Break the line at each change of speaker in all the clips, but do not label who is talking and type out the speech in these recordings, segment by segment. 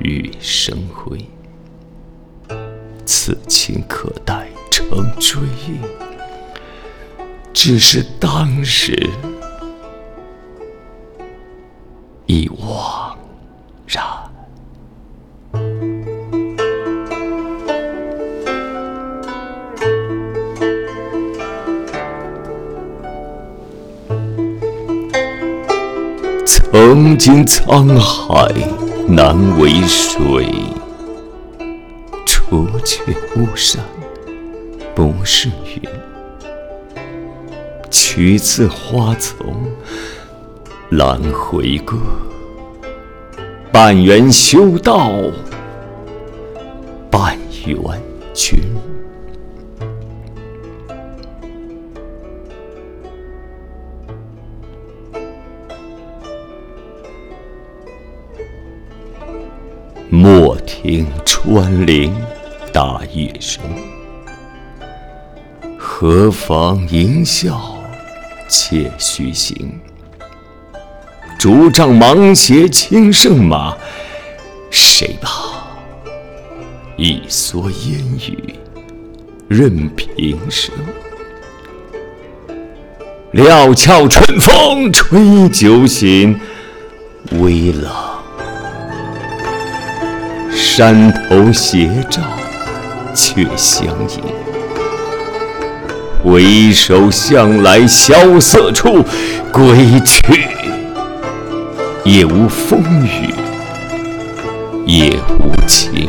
玉生辉。此情可待成追忆，只是当时已惘然。曾经沧海难为水，除却巫山不是云。取次花丛懒回歌，半缘修道半缘君。莫听穿林打叶声，何妨吟啸且徐行。竹杖芒鞋轻胜马，谁把一蓑烟雨任平生？料峭春风吹酒醒，微冷。山头斜照却相迎，回首向来萧瑟处，归去，也无风雨也无晴。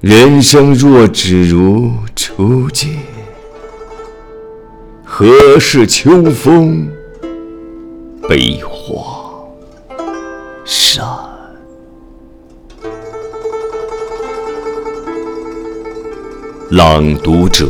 人生若只如初见，何事秋风悲画扇？朗读者，